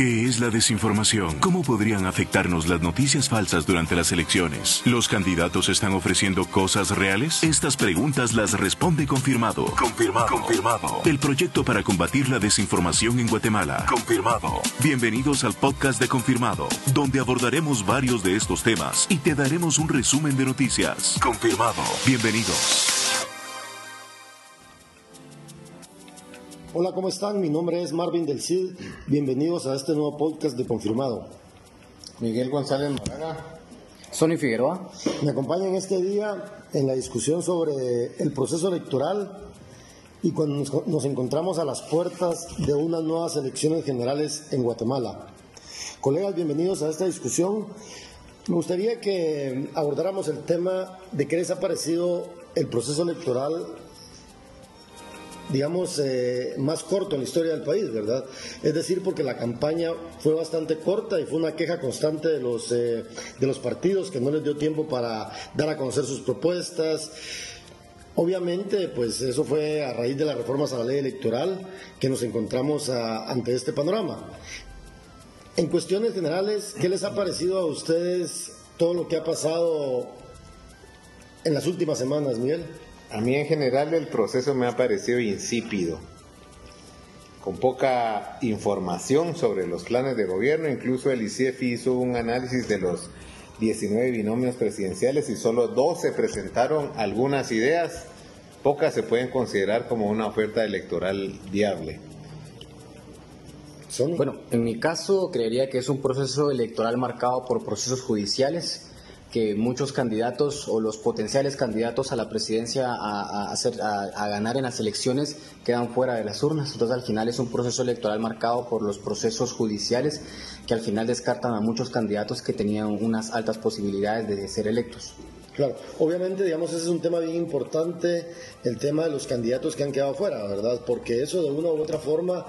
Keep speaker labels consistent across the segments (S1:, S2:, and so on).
S1: ¿Qué es la desinformación? ¿Cómo podrían afectarnos las noticias falsas durante las elecciones? ¿Los candidatos están ofreciendo cosas reales? Estas preguntas las responde Confirmado. Confirmado. Confirmado. El proyecto para combatir la desinformación en Guatemala. Confirmado. Bienvenidos al podcast de Confirmado, donde abordaremos varios de estos temas y te daremos un resumen de noticias. Confirmado. Bienvenidos.
S2: Hola, ¿cómo están? Mi nombre es Marvin del Cid. Bienvenidos a este nuevo podcast de Confirmado.
S3: Miguel González Moraga.
S4: Sony Figueroa.
S2: Me acompañan este día en la discusión sobre el proceso electoral y cuando nos encontramos a las puertas de unas nuevas elecciones generales en Guatemala. Colegas, bienvenidos a esta discusión. Me gustaría que abordáramos el tema de qué les ha parecido el proceso electoral digamos, eh, más corto en la historia del país, ¿verdad? Es decir, porque la campaña fue bastante corta y fue una queja constante de los, eh, de los partidos que no les dio tiempo para dar a conocer sus propuestas. Obviamente, pues eso fue a raíz de las reformas a la ley electoral que nos encontramos ante este panorama. En cuestiones generales, ¿qué les ha parecido a ustedes todo lo que ha pasado en las últimas semanas, Miguel?
S3: A mí en general el proceso me ha parecido insípido, con poca información sobre los planes de gobierno. Incluso el ICIEF hizo un análisis de los 19 binomios presidenciales y solo 12 presentaron algunas ideas. Pocas se pueden considerar como una oferta electoral viable.
S4: Bueno, en mi caso creería que es un proceso electoral marcado por procesos judiciales que muchos candidatos o los potenciales candidatos a la presidencia a, hacer, a, ganar en las elecciones quedan fuera de las urnas. Entonces al final es un proceso electoral marcado por los procesos judiciales que al final descartan a muchos candidatos que tenían unas altas posibilidades de ser electos.
S2: Claro, obviamente, digamos, ese es un tema bien importante, el tema de los candidatos que han quedado fuera, ¿verdad? Porque eso de una u otra forma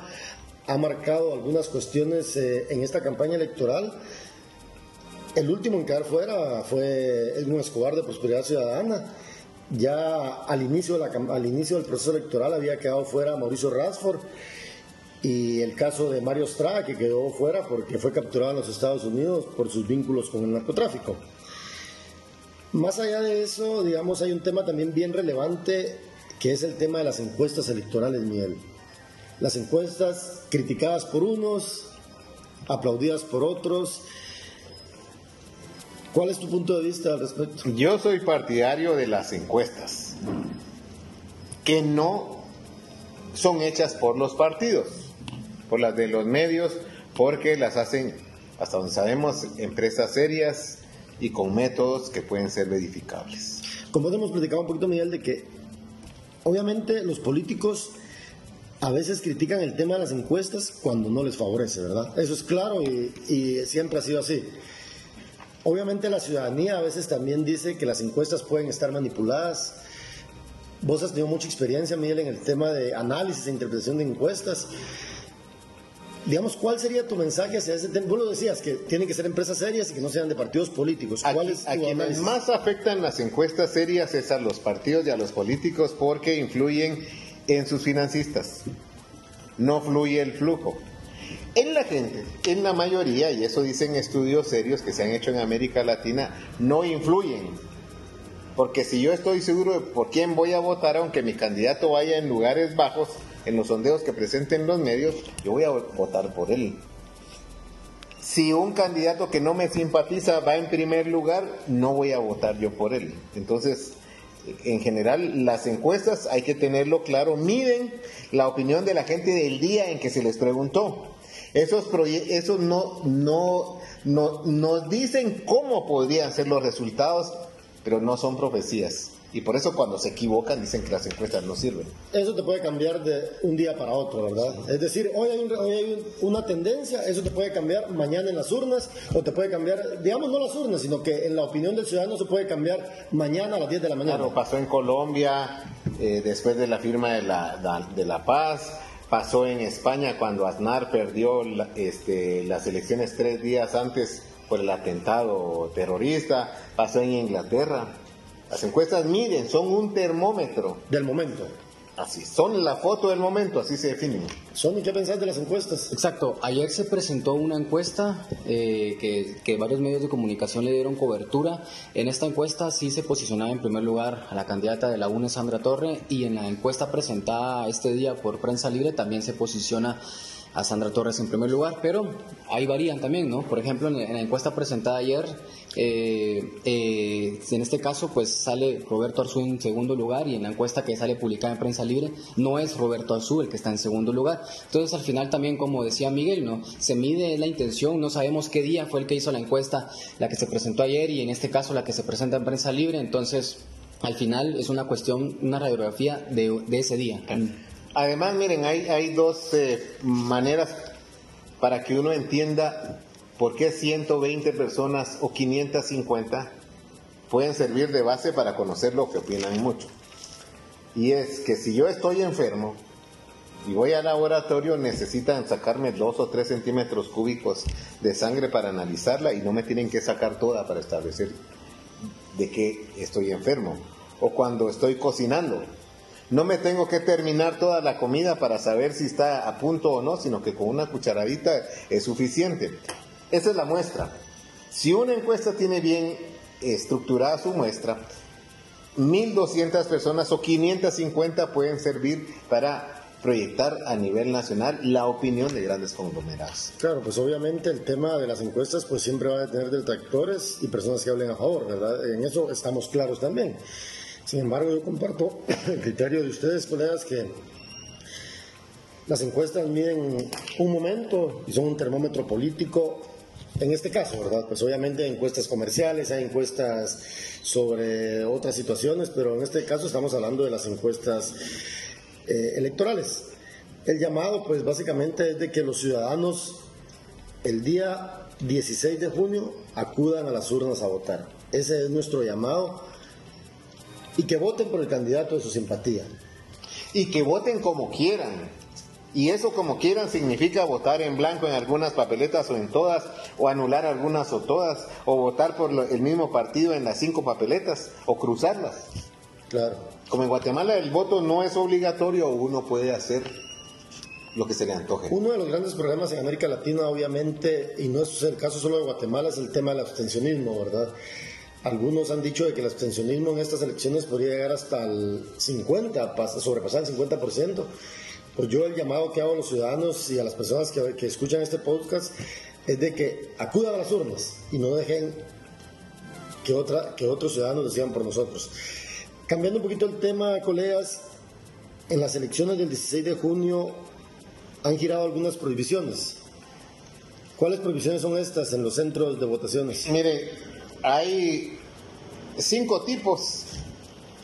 S2: ha marcado algunas cuestiones eh, en esta campaña electoral el último en quedar fuera fue Edwin Escobar de Prosperidad Ciudadana. Ya al inicio, del proceso electoral había quedado fuera Mauricio Rasford y el caso de Mario Estrada, que quedó fuera porque fue capturado en los Estados Unidos por sus vínculos con el narcotráfico. Más allá de eso, digamos, hay un tema también bien relevante que es el tema de las encuestas electorales, Miguel. Las encuestas criticadas por unos, aplaudidas por otros, ¿Cuál es tu punto de vista al respecto?
S3: Yo soy partidario de las encuestas, que no son hechas por los partidos, por las de los medios, porque las hacen, hasta donde sabemos, empresas serias y con métodos que pueden ser verificables.
S2: Como hemos platicado un poquito, Miguel, de que obviamente los políticos a veces critican el tema de las encuestas cuando no les favorece, ¿verdad? Eso es claro y, y siempre ha sido así. Obviamente la ciudadanía a veces también dice que las encuestas pueden estar manipuladas. Vos has tenido mucha experiencia, Miguel, en el tema de análisis e interpretación de encuestas. Digamos, ¿cuál sería tu mensaje hacia ese tema? Vos lo decías, que tienen que ser empresas serias y que no sean de partidos políticos.
S3: ¿Cuál es a quienes más afectan las encuestas serias es a los partidos y a los políticos porque influyen en sus financistas. No fluye el flujo. En la gente, en la mayoría, y eso dicen estudios serios que se han hecho en América Latina, no influyen. Porque si yo estoy seguro de por quién voy a votar, aunque mi candidato vaya en lugares bajos, en los sondeos que presenten los medios, yo voy a votar por él. Si un candidato que no me simpatiza va en primer lugar, no voy a votar yo por él. Entonces, en general, las encuestas hay que tenerlo claro, miden la opinión de la gente del día en que se les preguntó. Esos, esos no, no, no, nos dicen cómo podrían ser los resultados, pero no son profecías. Y por eso cuando se equivocan dicen que las encuestas no sirven.
S2: Eso te puede cambiar de un día para otro, ¿verdad? Es decir, hoy hay, hoy hay, una tendencia, eso te puede cambiar mañana en las urnas, o te puede cambiar, digamos no las urnas, sino que en la opinión del ciudadano se puede cambiar mañana a las 10 de la mañana.
S3: Claro, pasó en Colombia, eh, después de la firma de la, de la paz, pasó en España cuando Aznar perdió este, las elecciones tres días antes por el atentado terrorista, pasó en Inglaterra. Las encuestas miden, son un termómetro.
S2: Del momento.
S3: Así, son la foto del momento, así se definen.
S2: Sony, ¿qué pensás de las encuestas?
S4: Exacto, ayer se presentó una encuesta eh, que, que, varios medios de comunicación le dieron cobertura. En esta encuesta sí se posicionaba en primer lugar a la candidata de la UNE, Sandra Torre, y en la encuesta presentada este día por Prensa Libre también se posiciona a Sandra Torres en primer lugar, pero ahí varían también, ¿no? Por ejemplo, en, la encuesta presentada ayer, eh, eh, en este caso, pues sale Roberto Arzú en segundo lugar y en la encuesta que sale publicada en Prensa Libre, no es Roberto Arzú el que está en segundo lugar. Entonces, al final también, como decía Miguel, ¿no? Se mide la intención, no sabemos qué día fue el que hizo la encuesta, la que se presentó ayer y en este caso la que se presenta en Prensa Libre, entonces, al final es una cuestión, una radiografía de, de ese día.
S3: Además, miren, hay, dos eh, maneras para que uno entienda por qué 120 personas o 550 pueden servir de base para conocer lo que opinan mucho. Y es que si yo estoy enfermo y voy al laboratorio, necesitan sacarme dos o tres centímetros cúbicos de sangre para analizarla y no me tienen que sacar toda para establecer de qué estoy enfermo. O cuando estoy cocinando, no me tengo que terminar toda la comida para saber si está a punto o no, sino que con una cucharadita es suficiente. Esa es la muestra. Si una encuesta tiene bien estructurada su muestra, 1.200 personas o 550 pueden servir para proyectar a nivel nacional la opinión de grandes conglomerados.
S2: Claro, pues obviamente el tema de las encuestas pues siempre va a tener detractores y personas que hablen a favor, ¿verdad? En eso estamos claros también. Sin embargo, yo comparto el criterio de ustedes, colegas, que las encuestas miden un momento y son un termómetro político. En este caso, ¿verdad? Pues obviamente hay encuestas comerciales, hay encuestas sobre otras situaciones, pero en este caso estamos hablando de las encuestas eh, electorales. El llamado, pues básicamente es de que los ciudadanos el día 16 de junio acudan a las urnas a votar. Ese es nuestro llamado y que voten por el candidato de su simpatía.
S3: Y que voten como quieran. Y eso como quieran significa votar en blanco en algunas papeletas o en todas, o anular algunas o todas, o votar por el mismo partido en las cinco papeletas, o cruzarlas.
S2: Claro.
S3: Como en Guatemala el voto no es obligatorio, uno puede hacer lo que se le antoje.
S2: Uno de los grandes problemas en América Latina, obviamente, y no es el caso solo de Guatemala, es el tema del abstencionismo, ¿verdad? Algunos han dicho de que el abstencionismo en estas elecciones podría llegar hasta el 50, sobrepasar el 50%. Pues yo el llamado que hago a los ciudadanos y a las personas que, que escuchan este podcast es de que acudan a las urnas y no dejen que, otra, que otros ciudadanos decidan por nosotros. Cambiando un poquito el tema, colegas, en las elecciones del 16 de junio han girado algunas prohibiciones. ¿Cuáles prohibiciones son estas en los centros de votaciones?
S3: Mire, hay cinco tipos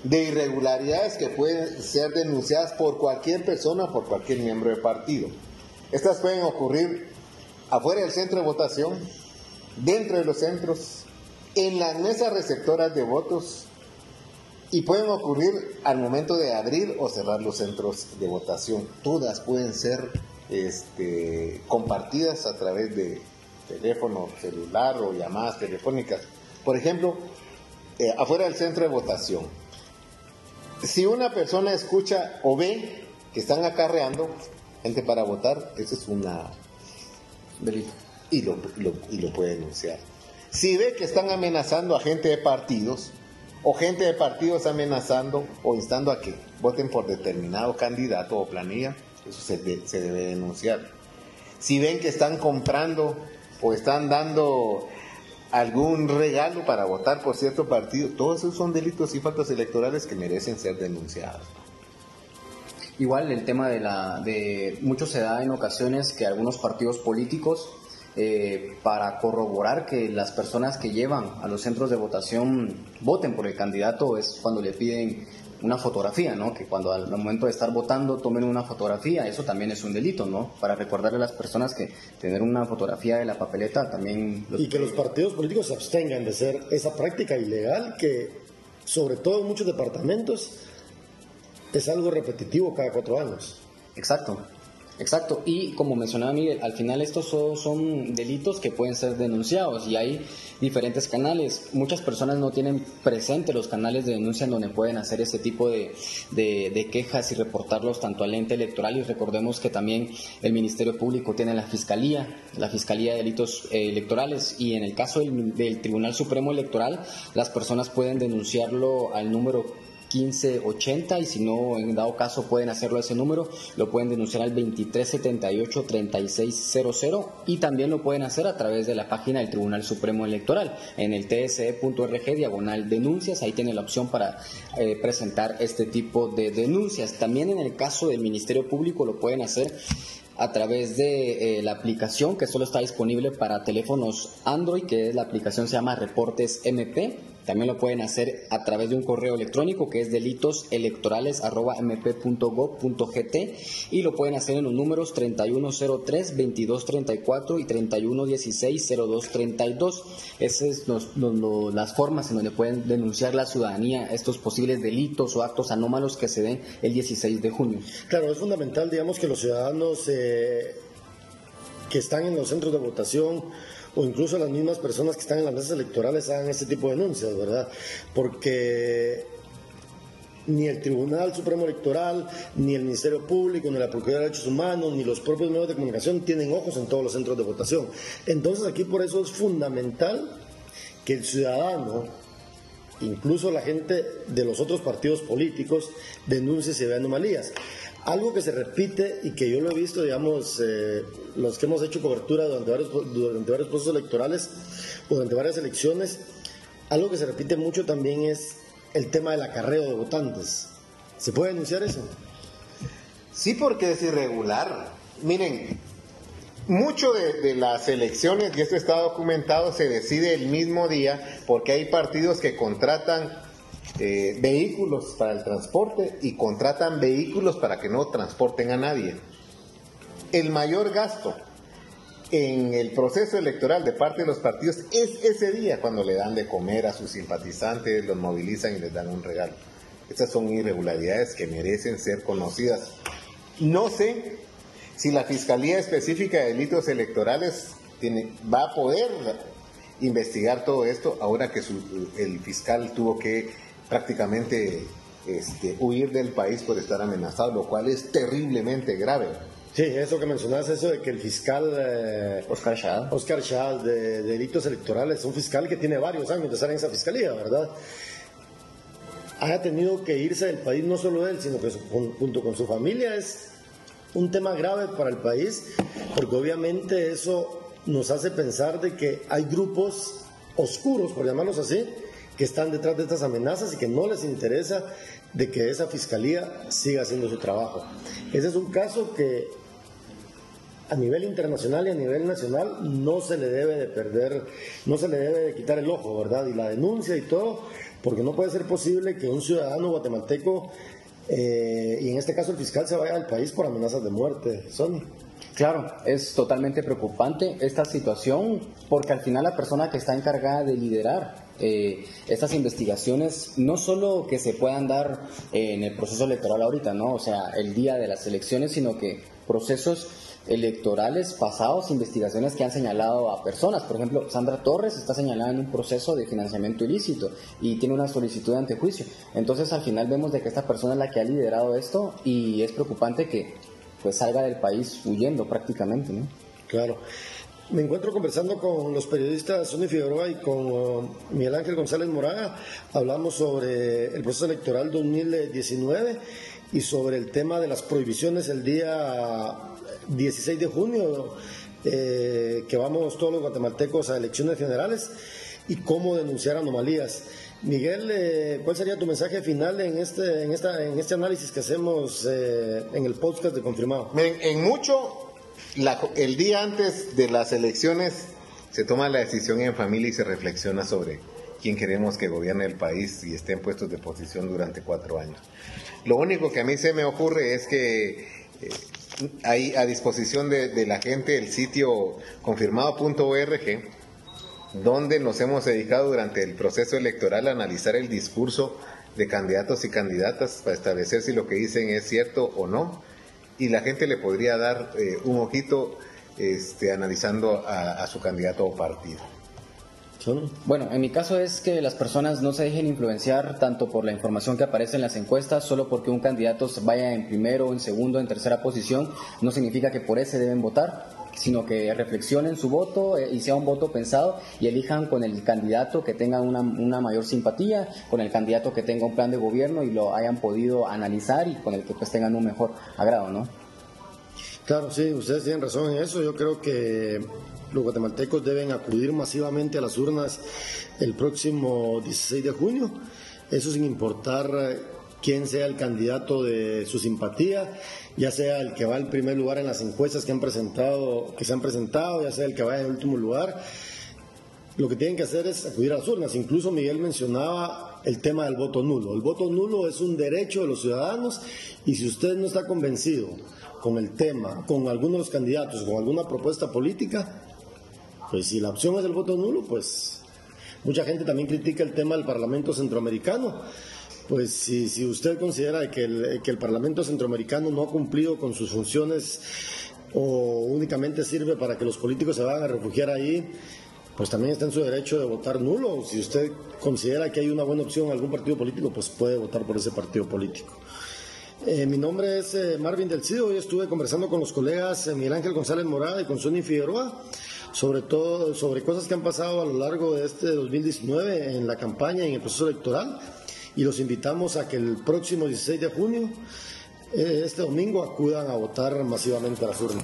S3: de irregularidades que pueden ser denunciadas por cualquier persona por cualquier miembro de partido. Estas pueden ocurrir afuera del centro de votación, dentro de los centros, en las mesas receptoras de votos y pueden ocurrir al momento de abrir o cerrar los centros de votación. Todas pueden ser este, compartidas a través de teléfono celular o llamadas telefónicas. Por ejemplo, eh, afuera del centro de votación, si una persona escucha o ve que están acarreando gente para votar, eso es una y lo, y lo puede denunciar. Si ve que están amenazando a gente de partidos, o gente de partidos amenazando o instando a que voten por determinado candidato o planilla, eso se, se debe denunciar. Si ven que están comprando o están dando algún regalo para votar por cierto partido. Todos esos son delitos y faltas electorales que merecen ser denunciados.
S4: Igual el tema de la de mucho se da en ocasiones que algunos partidos políticos eh, para corroborar que las personas que llevan a los centros de votación voten por el candidato es cuando le piden una fotografía, ¿no? Que cuando al momento de estar votando tomen una fotografía, eso también es un delito, ¿no? Para recordarle a las personas que tener una fotografía de la papeleta también...
S2: Y que los partidos políticos se abstengan de hacer esa práctica ilegal que, sobre todo en muchos departamentos, es algo repetitivo cada cuatro años.
S4: Exacto. Exacto, y como mencionaba Miguel, al final estos son, delitos que pueden ser denunciados y hay diferentes canales. Muchas personas no tienen presente los canales de denuncia en donde pueden hacer ese tipo de, quejas y reportarlos tanto al ente electoral. Y recordemos que también el Ministerio Público tiene la Fiscalía, la Fiscalía de Delitos eh, Electorales. Y en el caso del Tribunal Supremo Electoral las personas pueden denunciarlo al número 1580 y si no, en dado caso pueden hacerlo a ese número, lo pueden denunciar al 2378-3600 y también lo pueden hacer a través de la página del Tribunal Supremo Electoral en el tse.org diagonal denuncias, ahí tiene la opción para eh, presentar este tipo de denuncias. También en el caso del Ministerio Público lo pueden hacer a través de eh, la aplicación que solo está disponible para teléfonos Android, que es la aplicación se llama Reportes MP también lo pueden hacer a través de un correo electrónico que es delitoselectorales.mp.gov.gt y lo pueden hacer en los números 3103-2234 y 3116-0232. Esas son las formas en donde pueden denunciar la ciudadanía estos posibles delitos o actos anómalos que se den el 16 de junio.
S2: Claro, es fundamental, digamos, que los ciudadanos eh, que están en los centros de votación o incluso las mismas personas que están en las mesas electorales hagan este tipo de denuncias, ¿verdad? Porque ni el Tribunal Supremo Electoral, ni el Ministerio Público, ni la Procuraduría de Derechos Humanos, ni los propios medios de comunicación tienen ojos en todos los centros de votación. Entonces aquí por eso es fundamental que el ciudadano, incluso la gente de los otros partidos políticos, denuncie si ve anomalías. Algo que se repite y que yo lo he visto, digamos, eh, los que hemos hecho cobertura durante varios, durante varios procesos electorales, durante varias elecciones, algo que se repite mucho también es el tema del acarreo de votantes. ¿Se puede denunciar eso?
S3: Sí, porque es irregular. Miren, mucho de, las elecciones, y esto está documentado, se decide el mismo día porque hay partidos que contratan eh, vehículos para el transporte y contratan vehículos para que no transporten a nadie. El mayor gasto en el proceso electoral de parte de los partidos es ese día cuando le dan de comer a sus simpatizantes, los movilizan y les dan un regalo. Estas son irregularidades que merecen ser conocidas. No sé si la Fiscalía Específica de Delitos Electorales tiene, va a poder investigar todo esto ahora que el fiscal tuvo que prácticamente este, huir del país por estar amenazado, lo cual es terriblemente grave.
S2: Sí, eso que mencionas, eso de que el fiscal
S4: eh, Oscar Schall,
S2: Oscar Schall de, delitos electorales, un fiscal que tiene varios años de estar en esa fiscalía, ¿verdad? Haya tenido que irse del país, no solo él, sino que junto con su familia, es un tema grave para el país, porque obviamente eso nos hace pensar de que hay grupos oscuros, por llamarlos así, que están detrás de estas amenazas y que no les interesa de que esa fiscalía siga haciendo su trabajo. Ese es un caso que a nivel internacional y a nivel nacional no se le debe de perder, no se le debe de quitar el ojo, ¿verdad? Y la denuncia y todo, porque no puede ser posible que un ciudadano guatemalteco, eh, y en este caso el fiscal, se vaya al país por amenazas de muerte. Sony.
S4: Claro, es totalmente preocupante esta situación porque al final la persona que está encargada de liderar eh, estas investigaciones no solo que se puedan dar en el proceso electoral ahorita, ¿no? O sea, el día de las elecciones, sino que procesos electorales pasados, investigaciones que han señalado a personas. Por ejemplo, Sandra Torres está señalada en un proceso de financiamiento ilícito y tiene una solicitud de antejuicio. Entonces, al final vemos de que esta persona es la que ha liderado esto y es preocupante que pues salga del país huyendo prácticamente, ¿no?
S2: Claro. Me encuentro conversando con los periodistas Sonny Figueroa y con uh, Miguel Ángel González Moraga. Hablamos sobre el proceso electoral 2019 y sobre el tema de las prohibiciones el día 16 de junio, eh, que vamos todos los guatemaltecos a elecciones generales y cómo denunciar anomalías. Miguel, eh, ¿cuál sería tu mensaje final en este, en esta, en este análisis que hacemos eh, en el podcast de Confirmado?
S3: en mucho el día antes de las elecciones se toma la decisión en familia y se reflexiona sobre quién queremos que gobierne el país y esté en puestos de posición durante cuatro años. Lo único que a mí se me ocurre es que eh, hay a disposición de, la gente el sitio confirmado.org, donde nos hemos dedicado durante el proceso electoral a analizar el discurso de candidatos y candidatas para establecer si lo que dicen es cierto o no y la gente le podría dar eh, un ojito este, analizando a, su candidato o partido.
S4: Bueno, en mi caso es que las personas no se dejen influenciar tanto por la información que aparece en las encuestas, solo porque un candidato vaya en primero, en segundo, en tercera posición, no significa que por ese deben votar sino que reflexionen su voto eh, y sea un voto pensado y elijan con el candidato que tenga una, una, mayor simpatía, con el candidato que tenga un plan de gobierno y lo hayan podido analizar y con el que pues tengan un mejor agrado, ¿no?
S2: Claro, sí, ustedes tienen razón en eso. Yo creo que los guatemaltecos deben acudir masivamente a las urnas el próximo 16 de junio, eso sin importar eh, quién sea el candidato de su simpatía, ya sea el que va en primer lugar en las encuestas que han presentado, que se han presentado, ya sea el que va en último lugar. Lo que tienen que hacer es acudir a las urnas. Incluso Miguel mencionaba el tema del voto nulo. El voto nulo es un derecho de los ciudadanos y si usted no está convencido con el tema, con algunos de los candidatos, con alguna propuesta política, pues si la opción es el voto nulo, pues mucha gente también critica el tema del Parlamento Centroamericano. Pues si, si usted considera que el, que el Parlamento Centroamericano no ha cumplido con sus funciones o únicamente sirve para que los políticos se vayan a refugiar ahí, pues también está en su derecho de votar nulo. Si usted considera que hay una buena opción en algún partido político, pues puede votar por ese partido político. Eh, mi nombre es eh, Marvin Del Cido. Hoy estuve conversando con los colegas eh, Miguel Ángel González Morada y con Sonny Figueroa sobre todo sobre cosas que han pasado a lo largo de este 2019 en la campaña y en el proceso electoral. Y los invitamos a que el próximo 16 de junio, este domingo, acudan a votar masivamente a las urnas.